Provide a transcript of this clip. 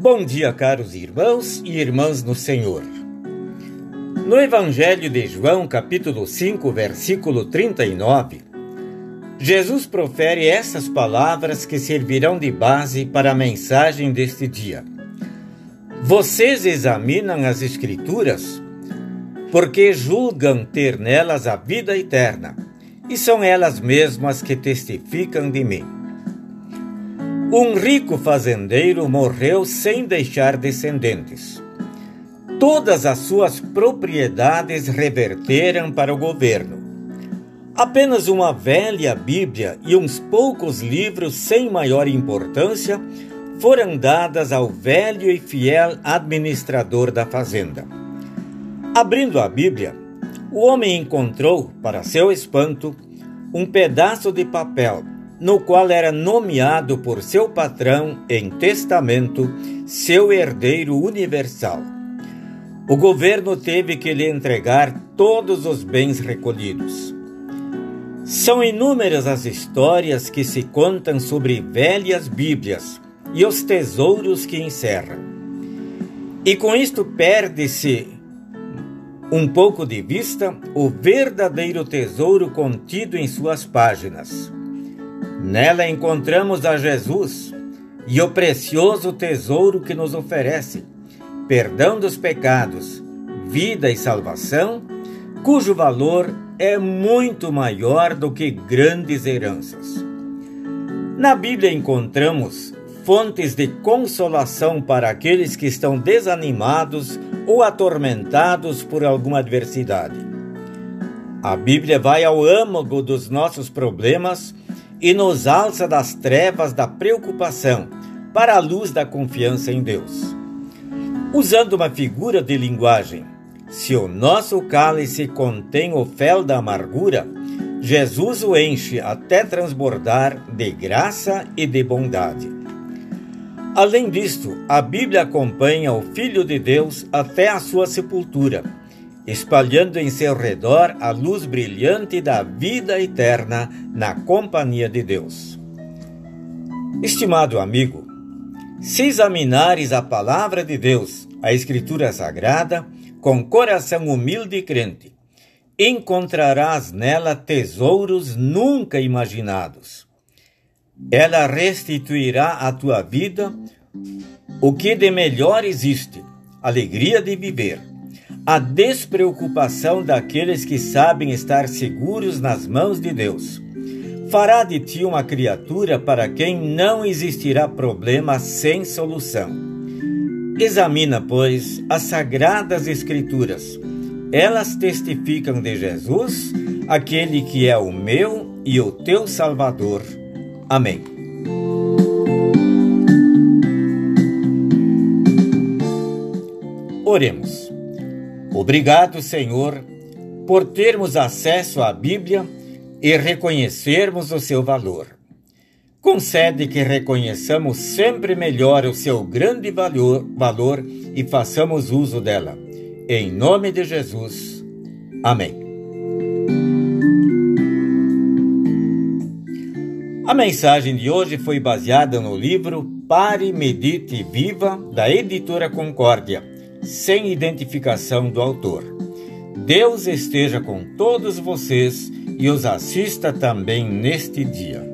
Bom dia, caros irmãos e irmãs no Senhor. No Evangelho de João, capítulo 5, versículo 39, Jesus profere essas palavras que servirão de base para a mensagem deste dia. Vocês examinam as Escrituras porque julgam ter nelas a vida eterna, e são elas mesmas que testificam de mim. Um rico fazendeiro morreu sem deixar descendentes. Todas as suas propriedades reverteram para o governo. Apenas uma velha Bíblia e uns poucos livros sem maior importância foram dadas ao velho e fiel administrador da fazenda. Abrindo a Bíblia, o homem encontrou, para seu espanto, um pedaço de papel no qual era nomeado por seu patrão em testamento seu herdeiro universal. O governo teve que lhe entregar todos os bens recolhidos. São inúmeras as histórias que se contam sobre velhas Bíblias e os tesouros que encerram. E com isto perde-se um pouco de vista o verdadeiro tesouro contido em suas páginas. Nela encontramos a Jesus e o precioso tesouro que nos oferece, perdão dos pecados, vida e salvação, cujo valor é muito maior do que grandes heranças. Na Bíblia encontramos fontes de consolação para aqueles que estão desanimados ou atormentados por alguma adversidade. A Bíblia vai ao âmago dos nossos problemas e nos alça das trevas da preocupação para a luz da confiança em Deus. Usando uma figura de linguagem, se o nosso cálice contém o fel da amargura, Jesus o enche até transbordar de graça e de bondade. Além disto, a Bíblia acompanha o Filho de Deus até a sua sepultura espalhando em seu redor a luz brilhante da vida eterna na companhia de Deus. Estimado amigo, se examinares a palavra de Deus, a Escritura Sagrada, com coração humilde e crente, encontrarás nela tesouros nunca imaginados. Ela restituirá à tua vida o que de melhor existe: alegria de viver a despreocupação daqueles que sabem estar seguros nas mãos de Deus. Fará de ti uma criatura para quem não existirá problema sem solução. Examina, pois, as sagradas Escrituras. Elas testificam de Jesus, aquele que é o meu e o teu Salvador. Amém. Oremos. Obrigado, Senhor, por termos acesso à Bíblia e reconhecermos o seu valor. Concede que reconheçamos sempre melhor o seu grande valor, valor e façamos uso dela. Em nome de Jesus. Amém. A mensagem de hoje foi baseada no livro Pare, Medite e Viva, da editora Concórdia sem identificação do autor. Deus esteja com todos vocês e os assista também neste dia.